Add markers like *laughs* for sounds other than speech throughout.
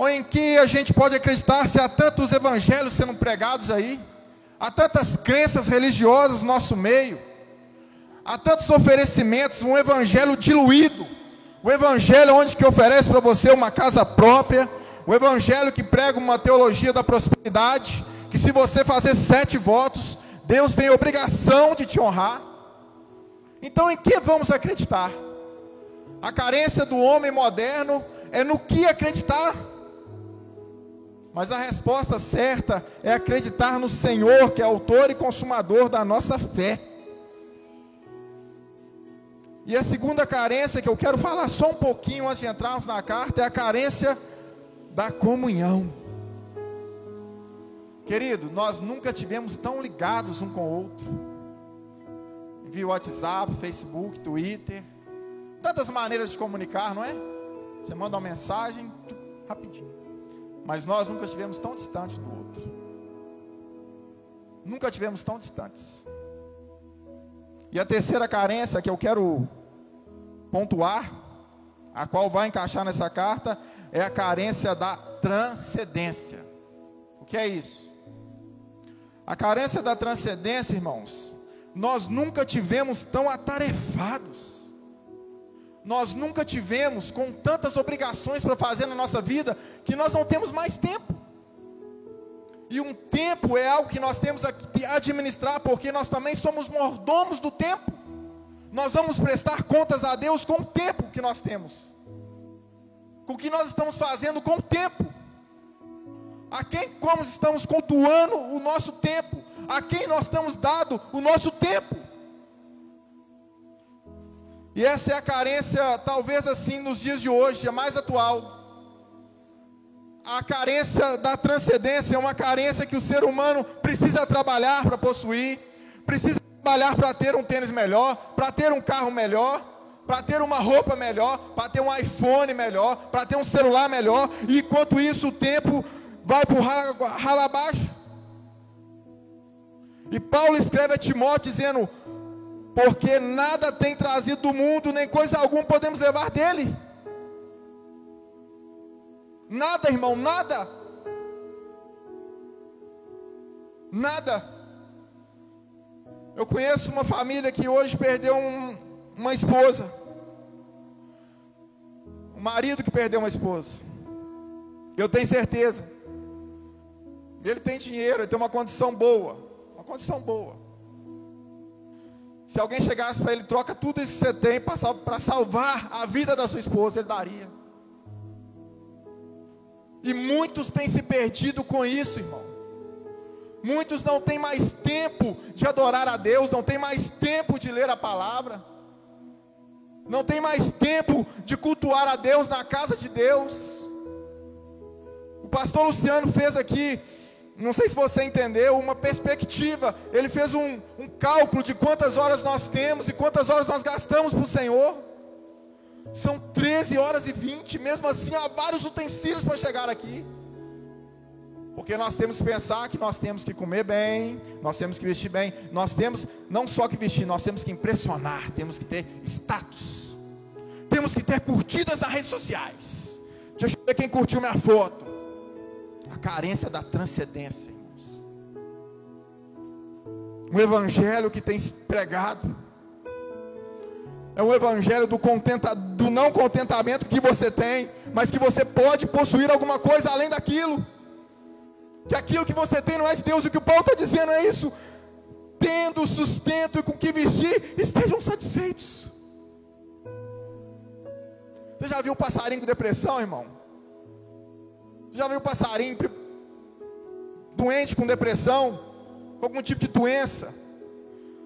Ou em que a gente pode acreditar se há tantos evangelhos sendo pregados aí, há tantas crenças religiosas no nosso meio, há tantos oferecimentos, um evangelho diluído, o evangelho onde que oferece para você uma casa própria, o evangelho que prega uma teologia da prosperidade, que se você fazer sete votos, Deus tem obrigação de te honrar. Então, em que vamos acreditar? A carência do homem moderno é no que acreditar. Mas a resposta certa é acreditar no Senhor, que é autor e consumador da nossa fé. E a segunda carência que eu quero falar só um pouquinho antes de entrarmos na carta é a carência da comunhão. Querido, nós nunca tivemos tão ligados um com o outro. Via WhatsApp, Facebook, Twitter, tantas maneiras de comunicar, não é? Você manda uma mensagem, rapidinho. Mas nós nunca estivemos tão distantes do outro. Nunca tivemos tão distantes. E a terceira carência que eu quero pontuar, a qual vai encaixar nessa carta, é a carência da transcendência. O que é isso? A carência da transcendência, irmãos, nós nunca tivemos tão atarefados. Nós nunca tivemos com tantas obrigações para fazer na nossa vida que nós não temos mais tempo. E um tempo é algo que nós temos que administrar, porque nós também somos mordomos do tempo. Nós vamos prestar contas a Deus com o tempo que nós temos, com o que nós estamos fazendo com o tempo, a quem como estamos cultuando o nosso tempo, a quem nós estamos dado o nosso tempo. E essa é a carência, talvez assim, nos dias de hoje, a mais atual. A carência da transcendência é uma carência que o ser humano precisa trabalhar para possuir, precisa trabalhar para ter um tênis melhor, para ter um carro melhor, para ter uma roupa melhor, para ter um iPhone melhor, para ter um celular melhor, e enquanto isso o tempo vai por rala abaixo. E Paulo escreve a Timóteo dizendo: porque nada tem trazido do mundo, nem coisa alguma podemos levar dele. Nada, irmão, nada. Nada. Eu conheço uma família que hoje perdeu um, uma esposa. Um marido que perdeu uma esposa. Eu tenho certeza. Ele tem dinheiro, ele tem uma condição boa. Uma condição boa. Se alguém chegasse para ele, troca tudo isso que você tem para salvar a vida da sua esposa, ele daria. E muitos têm se perdido com isso, irmão. Muitos não têm mais tempo de adorar a Deus, não têm mais tempo de ler a palavra, não tem mais tempo de cultuar a Deus na casa de Deus. O pastor Luciano fez aqui não sei se você entendeu, uma perspectiva. Ele fez um, um cálculo de quantas horas nós temos e quantas horas nós gastamos para o Senhor. São 13 horas e 20, mesmo assim há vários utensílios para chegar aqui. Porque nós temos que pensar que nós temos que comer bem, nós temos que vestir bem, nós temos não só que vestir, nós temos que impressionar, temos que ter status, temos que ter curtidas nas redes sociais. Deixa eu ver quem curtiu minha foto a carência da transcendência, irmãos. Um evangelho que tem pregado. É um evangelho do, contenta, do não contentamento que você tem, mas que você pode possuir alguma coisa além daquilo. Que aquilo que você tem não é de Deus, o que o Paulo está dizendo é isso. Tendo sustento e com que vestir, estejam satisfeitos. Você já viu um passarinho com depressão, irmão? Já viu passarinho doente com depressão, com algum tipo de doença?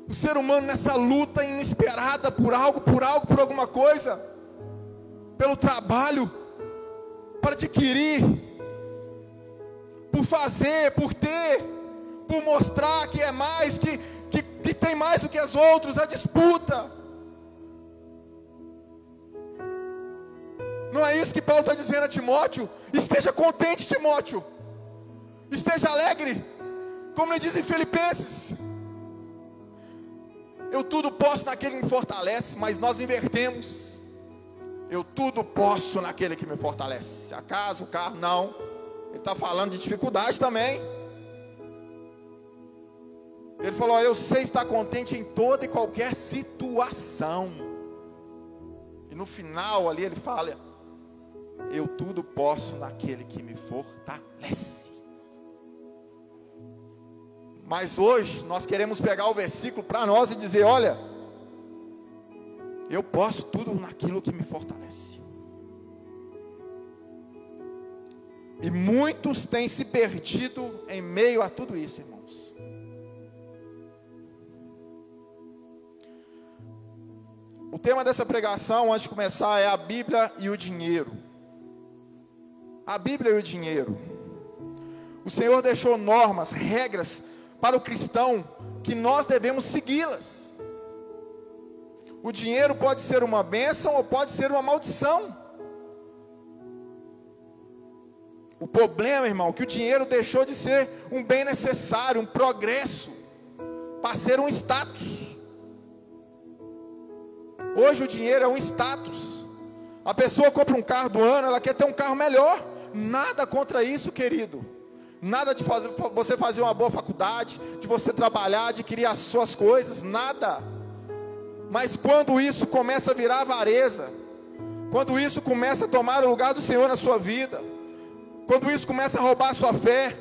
O ser humano nessa luta inesperada por algo, por algo, por alguma coisa, pelo trabalho, para adquirir, por fazer, por ter, por mostrar que é mais, que, que, que tem mais do que os outros, a disputa. Não é isso que Paulo está dizendo a Timóteo? Esteja contente, Timóteo. Esteja alegre. Como ele diz em Filipenses. Eu tudo posso naquele que me fortalece, mas nós invertemos. Eu tudo posso naquele que me fortalece. A casa, o carro, não. Ele está falando de dificuldade também. Ele falou: Eu sei estar contente em toda e qualquer situação. E no final ali ele fala: Eu tudo posso naquele que me fortalece. Mas hoje nós queremos pegar o versículo para nós e dizer: Olha, eu posso tudo naquilo que me fortalece. E muitos têm se perdido em meio a tudo isso, irmão. O tema dessa pregação, antes de começar, é a Bíblia e o dinheiro. A Bíblia e o dinheiro. O Senhor deixou normas, regras para o cristão que nós devemos segui-las. O dinheiro pode ser uma bênção ou pode ser uma maldição. O problema, irmão, é que o dinheiro deixou de ser um bem necessário, um progresso, para ser um status. Hoje o dinheiro é um status. A pessoa compra um carro do ano, ela quer ter um carro melhor. Nada contra isso, querido. Nada de fazer, você fazer uma boa faculdade, de você trabalhar, adquirir as suas coisas, nada. Mas quando isso começa a virar avareza, quando isso começa a tomar o lugar do Senhor na sua vida, quando isso começa a roubar a sua fé,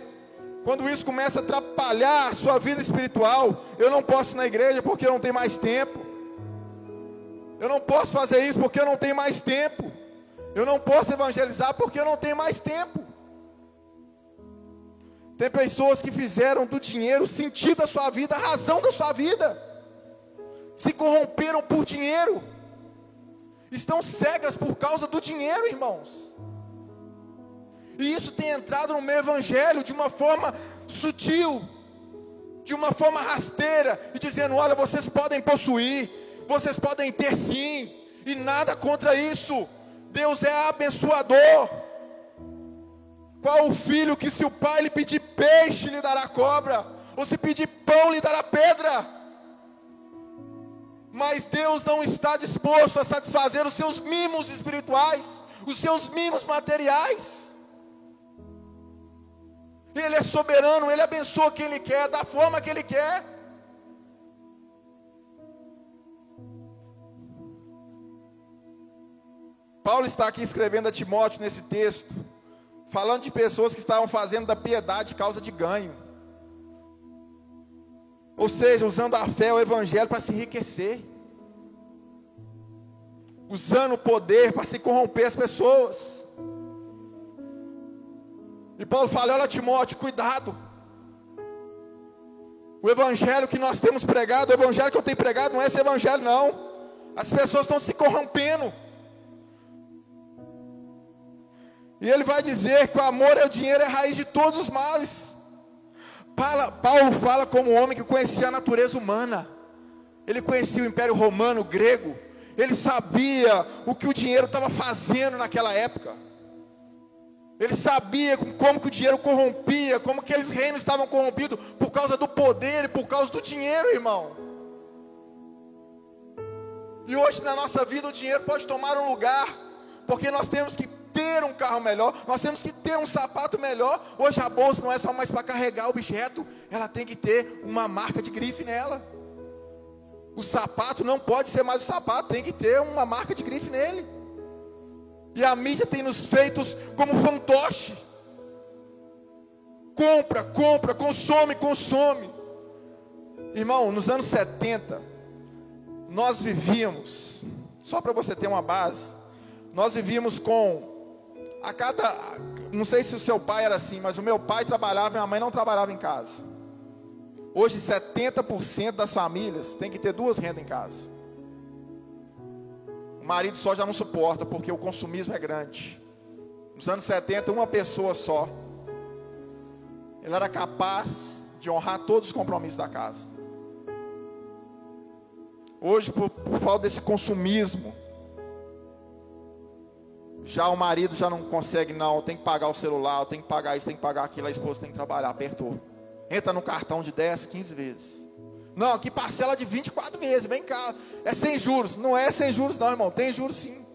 quando isso começa a atrapalhar a sua vida espiritual, eu não posso ir na igreja porque eu não tenho mais tempo. Eu não posso fazer isso porque eu não tenho mais tempo. Eu não posso evangelizar porque eu não tenho mais tempo. Tem pessoas que fizeram do dinheiro o sentido da sua vida, a razão da sua vida. Se corromperam por dinheiro. Estão cegas por causa do dinheiro, irmãos. E isso tem entrado no meu evangelho de uma forma sutil, de uma forma rasteira, e dizendo: olha, vocês podem possuir, vocês podem ter sim, e nada contra isso. Deus é abençoador. Qual o filho que se o pai lhe pedir peixe lhe dará cobra, ou se pedir pão lhe dará pedra? Mas Deus não está disposto a satisfazer os seus mimos espirituais, os seus mimos materiais. Ele é soberano, ele abençoa quem ele quer, da forma que ele quer. Paulo está aqui escrevendo a Timóteo nesse texto, falando de pessoas que estavam fazendo da piedade causa de ganho. Ou seja, usando a fé, o evangelho para se enriquecer. Usando o poder para se corromper as pessoas. E Paulo fala: Olha, Timóteo, cuidado. O evangelho que nós temos pregado, o evangelho que eu tenho pregado, não é esse evangelho, não. As pessoas estão se corrompendo. E ele vai dizer que o amor ao dinheiro é a raiz de todos os males. Paulo fala como um homem que conhecia a natureza humana. Ele conhecia o Império Romano, o grego. Ele sabia o que o dinheiro estava fazendo naquela época. Ele sabia como que o dinheiro corrompia, como aqueles reinos estavam corrompidos por causa do poder e por causa do dinheiro, irmão. E hoje na nossa vida o dinheiro pode tomar um lugar, porque nós temos que ter um carro melhor, nós temos que ter um sapato melhor. Hoje a bolsa não é só mais para carregar objeto, ela tem que ter uma marca de grife nela. O sapato não pode ser mais o sapato, tem que ter uma marca de grife nele. E a mídia tem nos feitos como fantoche. Compra, compra, consome, consome. Irmão, nos anos 70, nós vivíamos, só para você ter uma base, nós vivíamos com a cada. Não sei se o seu pai era assim, mas o meu pai trabalhava e minha mãe não trabalhava em casa. Hoje, 70% das famílias tem que ter duas rendas em casa. O marido só já não suporta, porque o consumismo é grande. Nos anos 70, uma pessoa só. Ele era capaz de honrar todos os compromissos da casa. Hoje, por, por falta desse consumismo, já o marido já não consegue, não, tem que pagar o celular, tem que pagar isso, tem que pagar aquilo, a esposa tem que trabalhar, apertou. Entra no cartão de 10, 15 vezes. Não, aqui parcela de 24 meses, vem cá. É sem juros. Não é sem juros, não, irmão. Tem juros sim.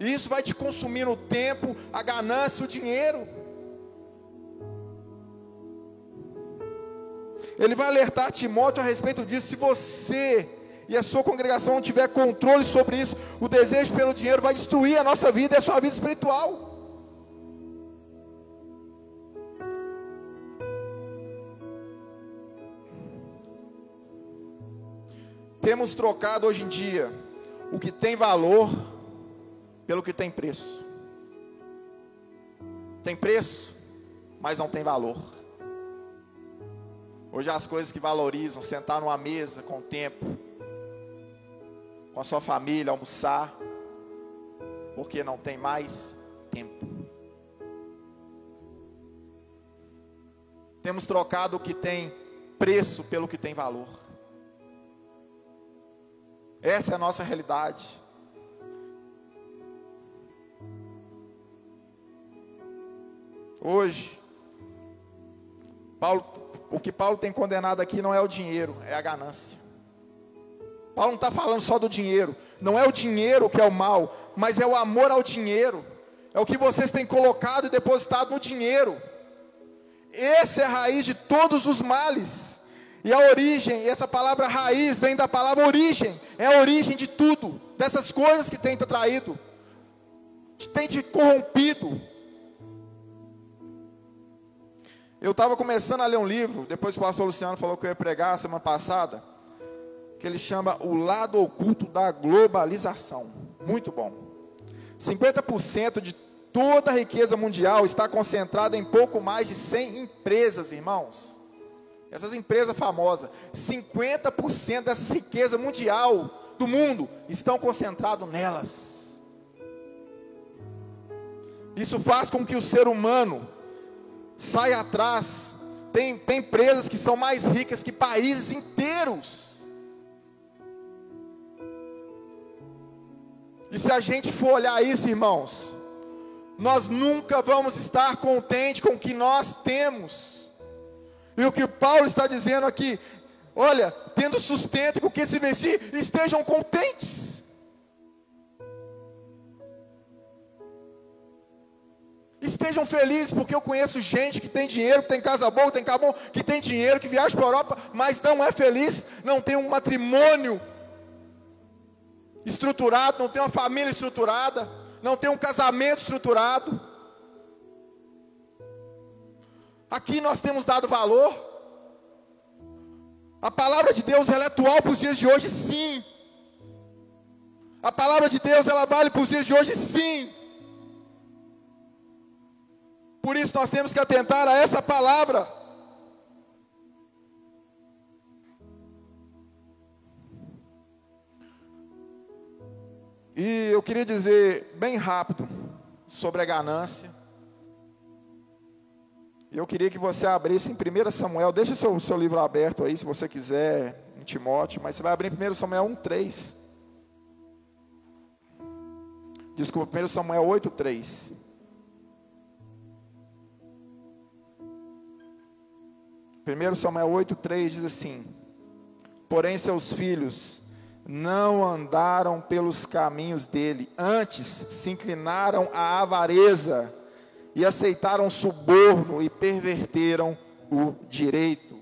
E isso vai te consumir o tempo, a ganância, o dinheiro. Ele vai alertar Timóteo a respeito disso. Se você e a sua congregação não tiver controle sobre isso, o desejo pelo dinheiro vai destruir a nossa vida e a sua vida espiritual. Temos trocado hoje em dia o que tem valor pelo que tem preço. Tem preço, mas não tem valor. Hoje as coisas que valorizam, sentar numa mesa com tempo, com a sua família, almoçar, porque não tem mais tempo. Temos trocado o que tem preço pelo que tem valor. Essa é a nossa realidade. Hoje, Paulo, o que Paulo tem condenado aqui não é o dinheiro, é a ganância. Paulo não está falando só do dinheiro. Não é o dinheiro que é o mal, mas é o amor ao dinheiro. É o que vocês têm colocado e depositado no dinheiro. Essa é a raiz de todos os males. E a origem, essa palavra raiz vem da palavra origem. É a origem de tudo, dessas coisas que tem te traído, que tem te corrompido. Eu estava começando a ler um livro, depois o pastor Luciano falou que eu ia pregar semana passada que ele chama O Lado Oculto da Globalização. Muito bom. 50% de toda a riqueza mundial está concentrada em pouco mais de 100 empresas, irmãos. Essas empresas famosas, 50% dessa riqueza mundial do mundo estão concentrados nelas. Isso faz com que o ser humano saia atrás. Tem, tem empresas que são mais ricas que países inteiros. E se a gente for olhar isso, irmãos, nós nunca vamos estar contentes com o que nós temos. E o que Paulo está dizendo aqui, olha, tendo sustento com o que se vestir, estejam contentes. Estejam felizes, porque eu conheço gente que tem dinheiro, que tem casa boa, que tem carro bom, que tem dinheiro, que viaja para a Europa, mas não é feliz, não tem um matrimônio estruturado, não tem uma família estruturada, não tem um casamento estruturado. Aqui nós temos dado valor. A palavra de Deus ela é atual para os dias de hoje, sim. A palavra de Deus ela vale para os dias de hoje, sim. Por isso nós temos que atentar a essa palavra. E eu queria dizer bem rápido sobre a ganância. Eu queria que você abrisse em 1 Samuel, deixa o seu, seu livro aberto aí, se você quiser, em Timóteo, mas você vai abrir em 1 Samuel 1,3. Desculpa, 1 Samuel 8,3. Primeiro Samuel 8,3 diz assim: Porém seus filhos não andaram pelos caminhos dele, antes se inclinaram à avareza e aceitaram suborno e perverteram o direito.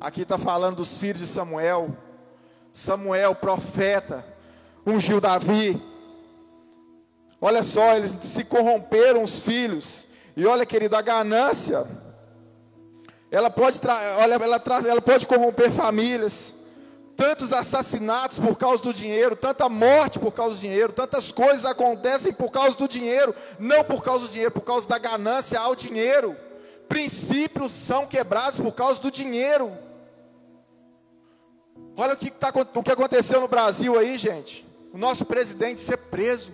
Aqui está falando dos filhos de Samuel. Samuel, profeta, ungiu Davi. Olha só, eles se corromperam os filhos. E olha, querido, a ganância, ela pode, olha, ela, ela pode corromper famílias tantos assassinatos por causa do dinheiro, tanta morte por causa do dinheiro, tantas coisas acontecem por causa do dinheiro, não por causa do dinheiro, por causa da ganância ao dinheiro. Princípios são quebrados por causa do dinheiro. Olha o que, tá, o que aconteceu no Brasil aí, gente. O nosso presidente ser preso,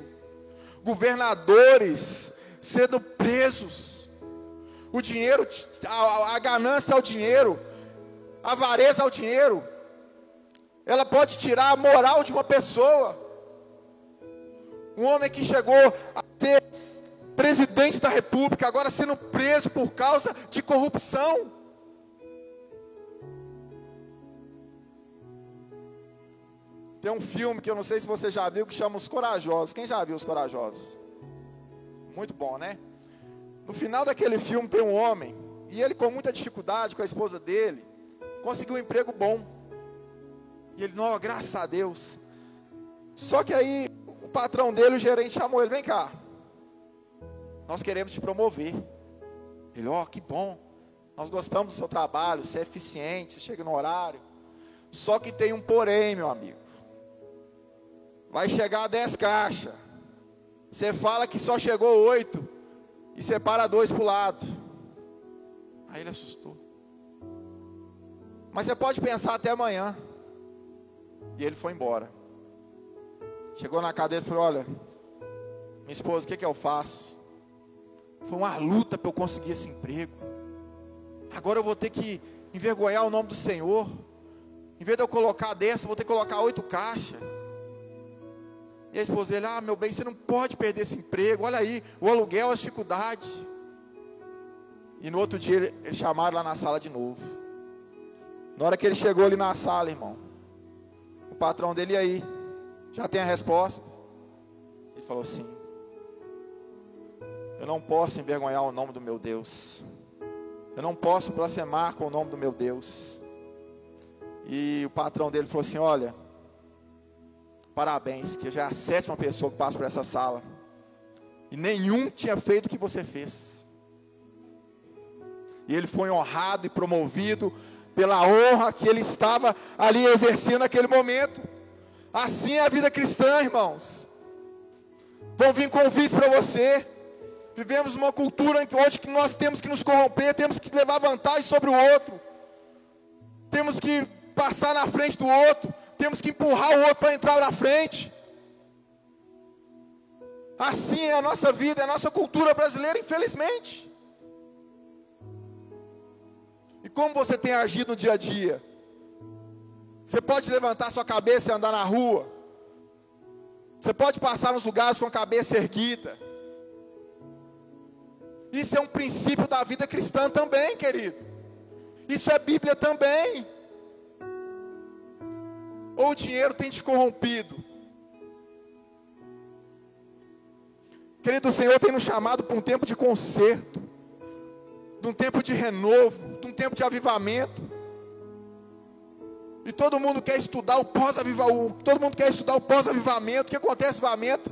governadores sendo presos, o dinheiro, a, a ganância ao dinheiro, a avareza ao dinheiro ela pode tirar a moral de uma pessoa. Um homem que chegou a ser presidente da república, agora sendo preso por causa de corrupção. Tem um filme que eu não sei se você já viu que chama Os Corajosos. Quem já viu Os Corajosos? Muito bom, né? No final daquele filme tem um homem e ele com muita dificuldade com a esposa dele conseguiu um emprego bom. E ele, não, graças a Deus. Só que aí o patrão dele, o gerente, chamou ele: vem cá, nós queremos te promover. Ele, ó, oh, que bom, nós gostamos do seu trabalho, você é eficiente, você chega no horário. Só que tem um porém, meu amigo. Vai chegar a 10 caixas. Você fala que só chegou oito e separa dois para o lado. Aí ele assustou. Mas você pode pensar até amanhã. E ele foi embora. Chegou na cadeira e falou: Olha, minha esposa, o que, que eu faço? Foi uma luta para eu conseguir esse emprego. Agora eu vou ter que envergonhar o nome do Senhor. Em vez de eu colocar dessa, vou ter que colocar oito caixas. E a esposa dele, ah, meu bem, você não pode perder esse emprego. Olha aí, o aluguel, as dificuldades. E no outro dia, ele, ele chamaram lá na sala de novo. Na hora que ele chegou ali na sala, irmão, patrão dele, e aí? Já tem a resposta? Ele falou sim. Eu não posso envergonhar o nome do meu Deus. Eu não posso blasfemar com o nome do meu Deus. E o patrão dele falou assim: Olha, parabéns, que já é a sétima pessoa que passa por essa sala. E nenhum tinha feito o que você fez. E ele foi honrado e promovido pela honra que ele estava ali exercendo naquele momento. Assim é a vida cristã, irmãos. Vão vir convites para você. Vivemos uma cultura onde nós temos que nos corromper, temos que levar vantagem sobre o outro. Temos que passar na frente do outro, temos que empurrar o outro para entrar na frente. Assim é a nossa vida, é a nossa cultura brasileira, infelizmente. E como você tem agido no dia a dia? Você pode levantar sua cabeça e andar na rua. Você pode passar nos lugares com a cabeça erguida. Isso é um princípio da vida cristã também, querido. Isso é Bíblia também. Ou o dinheiro tem te corrompido? Querido, o Senhor tem nos chamado para um tempo de conserto, um tempo de renovo, de um tempo de avivamento. E todo mundo quer estudar o pós-avivamento. Todo mundo quer estudar o pós-avivamento. O que acontece no avivamento?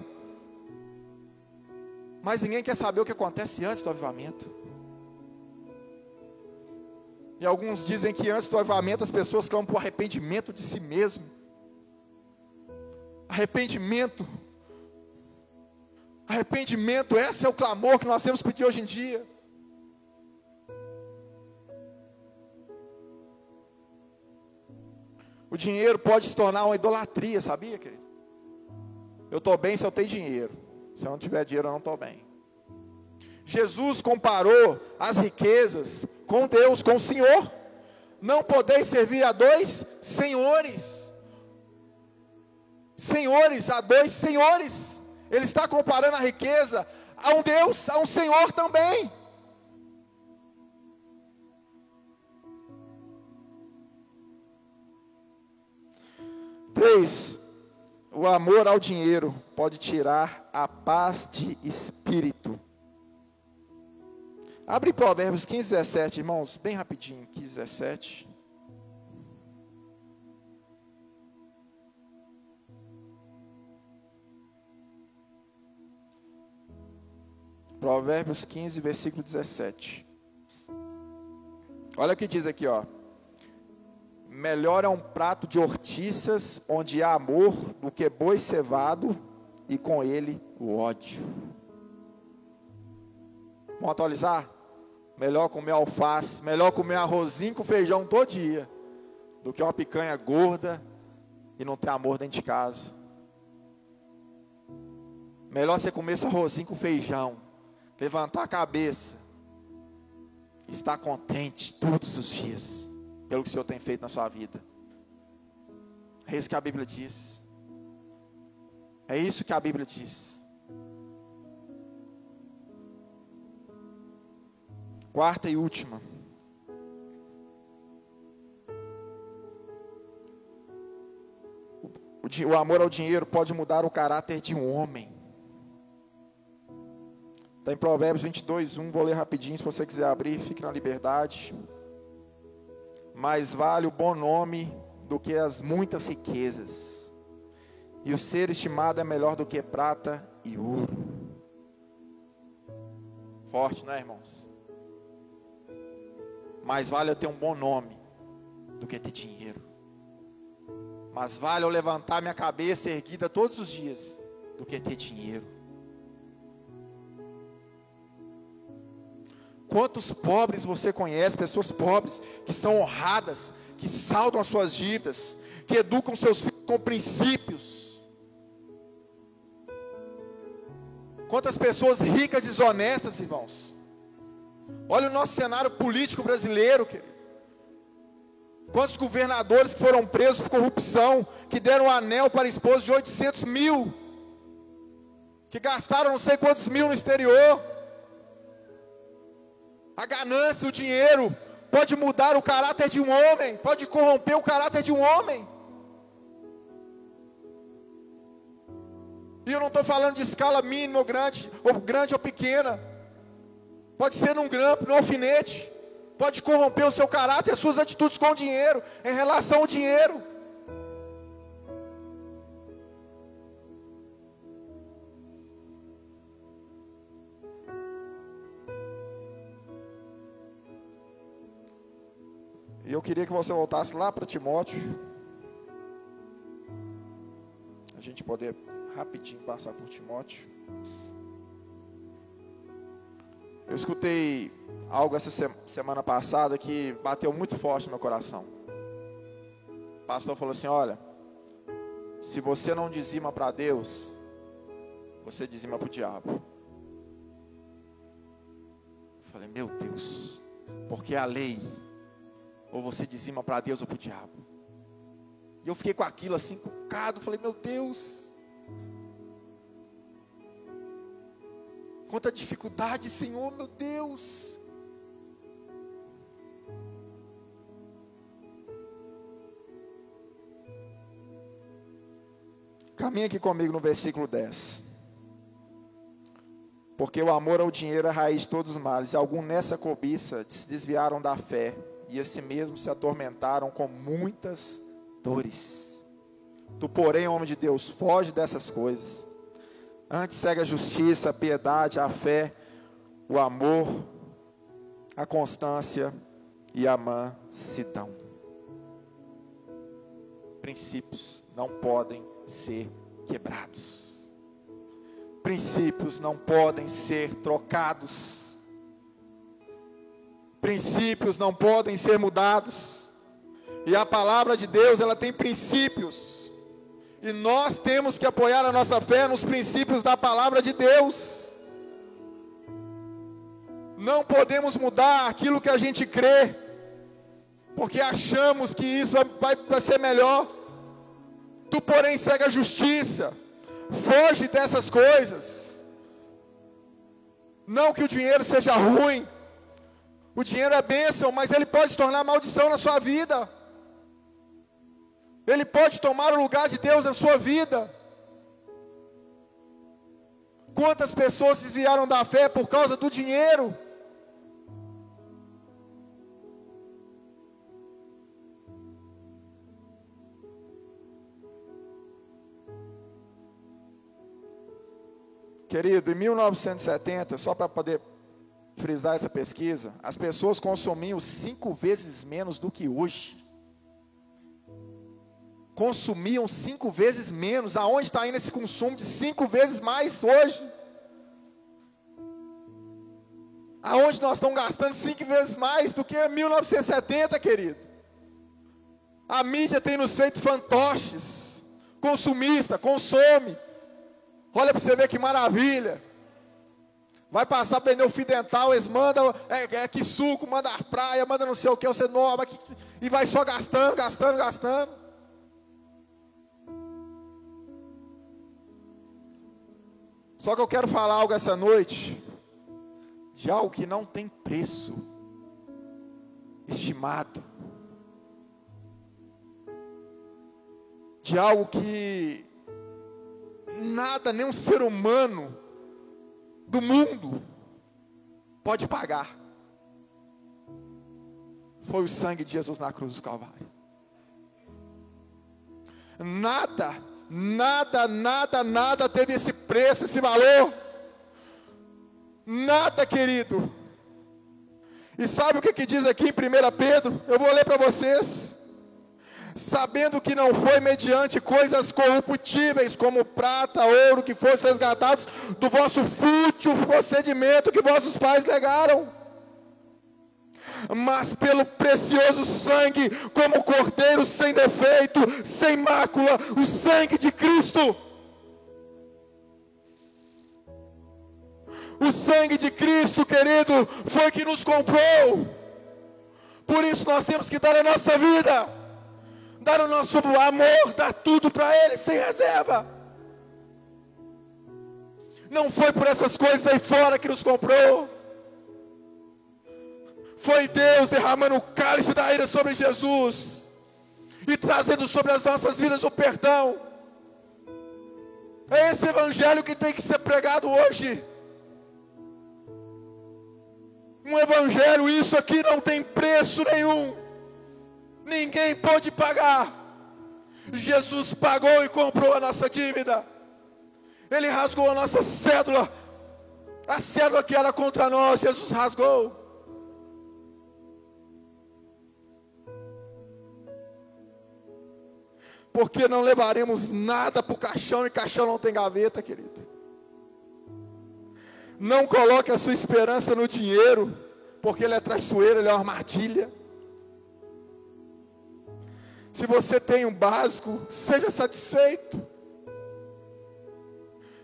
Mas ninguém quer saber o que acontece antes do avivamento. E alguns dizem que antes do avivamento as pessoas clamam por arrependimento de si mesmo. Arrependimento. Arrependimento, esse é o clamor que nós temos que pedir hoje em dia. O dinheiro pode se tornar uma idolatria, sabia, querido? Eu estou bem se eu tenho dinheiro. Se eu não tiver dinheiro, eu não estou bem. Jesus comparou as riquezas com Deus, com o Senhor. Não podeis servir a dois senhores. Senhores, a dois senhores. Ele está comparando a riqueza a um Deus, a um Senhor também. Três, o amor ao dinheiro pode tirar a paz de espírito. Abre Provérbios 15, 17, irmãos, bem rapidinho, 15, 17. Provérbios 15, versículo 17. Olha o que diz aqui, ó. Melhor é um prato de hortiças onde há amor do que boi cevado e com ele o ódio. Vamos atualizar? Melhor comer alface, melhor comer arrozinho com feijão todo dia, do que uma picanha gorda e não ter amor dentro de casa. Melhor você comer seu arrozinho com feijão, levantar a cabeça, estar contente todos os dias pelo que o Senhor tem feito na sua vida. É isso que a Bíblia diz. É isso que a Bíblia diz. Quarta e última. O, amor ao dinheiro pode mudar o caráter de um homem. Está em Provérbios 22, 1. Vou ler rapidinho. Se você quiser abrir, fique na liberdade. Mais vale o bom nome do que as muitas riquezas. E o ser estimado é melhor do que prata e ouro. Forte, né, irmãos? Mais vale eu ter um bom nome do que ter dinheiro. Mas vale eu levantar minha cabeça erguida todos os dias do que ter dinheiro. Quantos pobres você conhece, pessoas pobres, que são honradas, que saldam as suas dívidas, que educam seus filhos com princípios. Quantas pessoas ricas e desonestas, irmãos. Olha o nosso cenário político brasileiro, querido. Quantos governadores que foram presos por corrupção, que deram um anel para esposa de 800 mil, que gastaram não sei quantos mil no exterior. A ganância, o dinheiro, pode mudar o caráter de um homem, pode corromper o caráter de um homem. E eu não estou falando de escala mínima ou grande, ou grande ou pequena. Pode ser num grampo, num alfinete. Pode corromper o seu caráter as suas atitudes com o dinheiro, em relação ao dinheiro. Queria que você voltasse lá para Timóteo. A gente poder rapidinho passar por Timóteo. Eu escutei algo essa semana passada que bateu muito forte no meu coração. O pastor falou assim: Olha, se você não dizima para Deus, você dizima para o diabo. Eu falei: Meu Deus, porque a lei, ou você dizima para Deus ou para o diabo. E eu fiquei com aquilo assim, cucado. Falei: Meu Deus. Quanta dificuldade, Senhor, meu Deus. Caminha aqui comigo no versículo 10. Porque o amor ao dinheiro é a raiz de todos os males, alguns nessa cobiça se desviaram da fé, e assim mesmo se atormentaram com muitas dores. Tu, porém, homem de Deus, foge dessas coisas Antes segue a justiça, a piedade, a fé, o amor, a constância e a mansidão. Princípios não podem ser quebrados. Princípios não podem ser trocados. Princípios não podem ser mudados. E a palavra de Deus, ela tem princípios e nós temos que apoiar a nossa fé nos princípios da palavra de Deus. Não podemos mudar aquilo que a gente crê, porque achamos que isso vai, vai ser melhor. Tu, porém, segue a justiça, foge dessas coisas. Não que o dinheiro seja ruim, o dinheiro é bênção, mas ele pode se tornar maldição na sua vida. Ele pode tomar o lugar de Deus na sua vida. Quantas pessoas desviaram da fé por causa do dinheiro? Querido, em 1970, só para poder frisar essa pesquisa, as pessoas consumiam cinco vezes menos do que hoje consumiam cinco vezes menos. Aonde está indo esse consumo de cinco vezes mais hoje? Aonde nós estamos gastando cinco vezes mais do que 1970, querido? A mídia tem nos feito fantoches. Consumista, consome. Olha para você ver que maravilha. Vai passar pneu fio dental, eles mandam, é, é que suco, manda praia, manda não sei o que, você nova, e vai só gastando, gastando, gastando. Só que eu quero falar algo essa noite, de algo que não tem preço estimado, de algo que nada, nem um ser humano do mundo pode pagar. Foi o sangue de Jesus na cruz do Calvário. Nada, nada, nada, nada teve esse preço, esse valor. Nada, querido. E sabe o que, que diz aqui em 1 Pedro? Eu vou ler para vocês. Sabendo que não foi mediante coisas corruptíveis, como prata, ouro, que fossem resgatados do vosso fútil procedimento que vossos pais legaram, mas pelo precioso sangue, como cordeiro sem defeito, sem mácula, o sangue de Cristo O sangue de Cristo, querido, foi que nos comprou. Por isso nós temos que dar a nossa vida, dar o nosso amor, dar tudo para Ele sem reserva. Não foi por essas coisas aí fora que nos comprou. Foi Deus derramando o cálice da ira sobre Jesus e trazendo sobre as nossas vidas o perdão. É esse evangelho que tem que ser pregado hoje um evangelho, isso aqui não tem preço nenhum, ninguém pode pagar. Jesus pagou e comprou a nossa dívida, Ele rasgou a nossa cédula, a cédula que era contra nós, Jesus rasgou. Porque não levaremos nada para o caixão e caixão não tem gaveta, querido. Não coloque a sua esperança no dinheiro, porque ele é traiçoeiro, ele é uma armadilha. Se você tem um básico, seja satisfeito.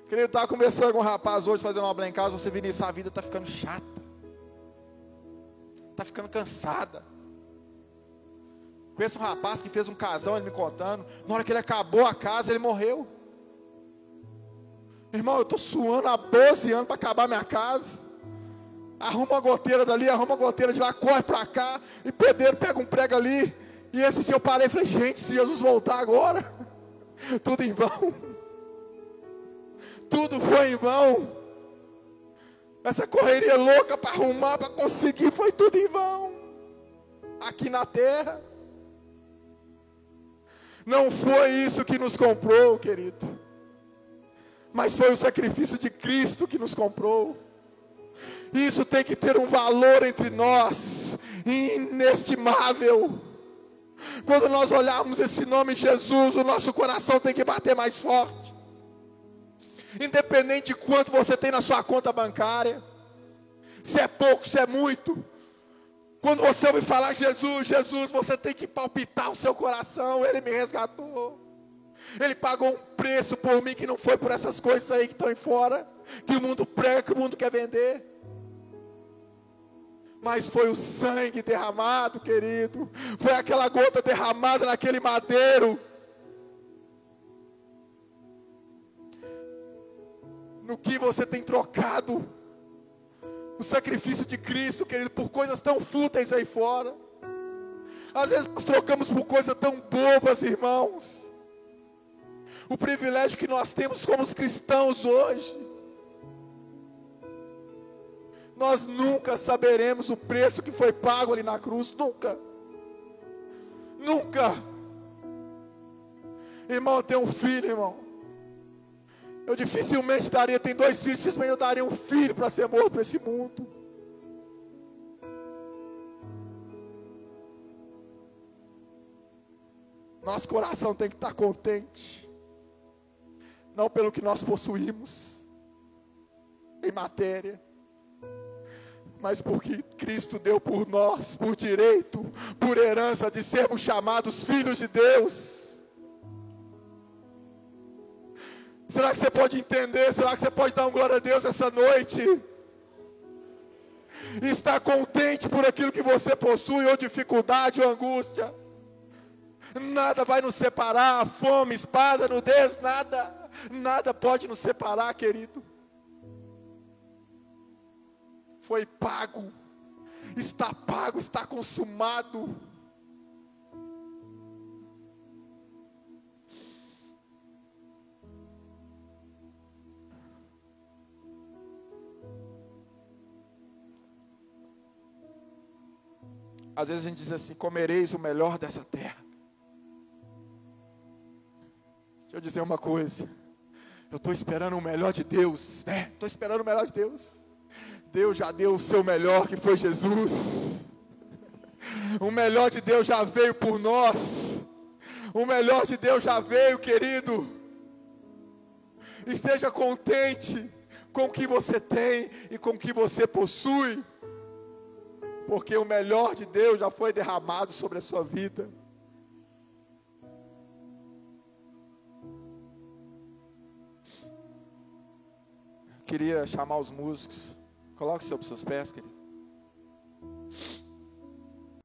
Querido, estava conversando com um rapaz hoje, fazendo uma obra em casa, você Vinícius, a vida está ficando chata. Está ficando cansada. Conheço um rapaz que fez um casão, ele me contando. Na hora que ele acabou a casa, ele morreu. Irmão, eu estou suando há 12 anos para acabar minha casa. Arruma uma goteira dali, arruma uma goteira de lá, corre para cá. E pedreiro pega um prego ali. E esse se eu parei e falei, gente, se Jesus voltar agora, *laughs* tudo em vão. Tudo foi em vão. Essa correria louca para arrumar, para conseguir, foi tudo em vão. Aqui na terra. Não foi isso que nos comprou, querido mas foi o sacrifício de Cristo que nos comprou. Isso tem que ter um valor entre nós, inestimável. Quando nós olharmos esse nome Jesus, o nosso coração tem que bater mais forte. Independente de quanto você tem na sua conta bancária, se é pouco, se é muito. Quando você ouvir falar Jesus, Jesus, você tem que palpitar o seu coração, Ele me resgatou. Ele pagou um preço por mim que não foi por essas coisas aí que estão aí fora, que o mundo prega, que o mundo quer vender. Mas foi o sangue derramado, querido. Foi aquela gota derramada naquele madeiro. No que você tem trocado o sacrifício de Cristo, querido, por coisas tão fúteis aí fora. Às vezes nós trocamos por coisas tão bobas, irmãos o privilégio que nós temos como cristãos hoje. Nós nunca saberemos o preço que foi pago ali na cruz, nunca. Nunca. Irmão, tenho um filho, irmão. Eu dificilmente daria, tem dois filhos, dificilmente eu daria um filho para ser morto para esse mundo. Nosso coração tem que estar contente não pelo que nós possuímos em matéria, mas porque Cristo deu por nós, por direito, por herança de sermos chamados filhos de Deus. Será que você pode entender? Será que você pode dar um glória a Deus essa noite? E estar contente por aquilo que você possui, ou dificuldade, ou angústia. Nada vai nos separar, fome, espada, nudez, nada nada pode nos separar, querido foi pago, está pago, está consumado. Às vezes a gente diz assim: comereis o melhor dessa terra. Deixa eu dizer uma coisa. Eu estou esperando o melhor de Deus, né? Estou esperando o melhor de Deus. Deus já deu o seu melhor, que foi Jesus. O melhor de Deus já veio por nós. O melhor de Deus já veio, querido. Esteja contente com o que você tem e com o que você possui, porque o melhor de Deus já foi derramado sobre a sua vida. Queria chamar os músicos. Coloque-se sobre seus pés, querido.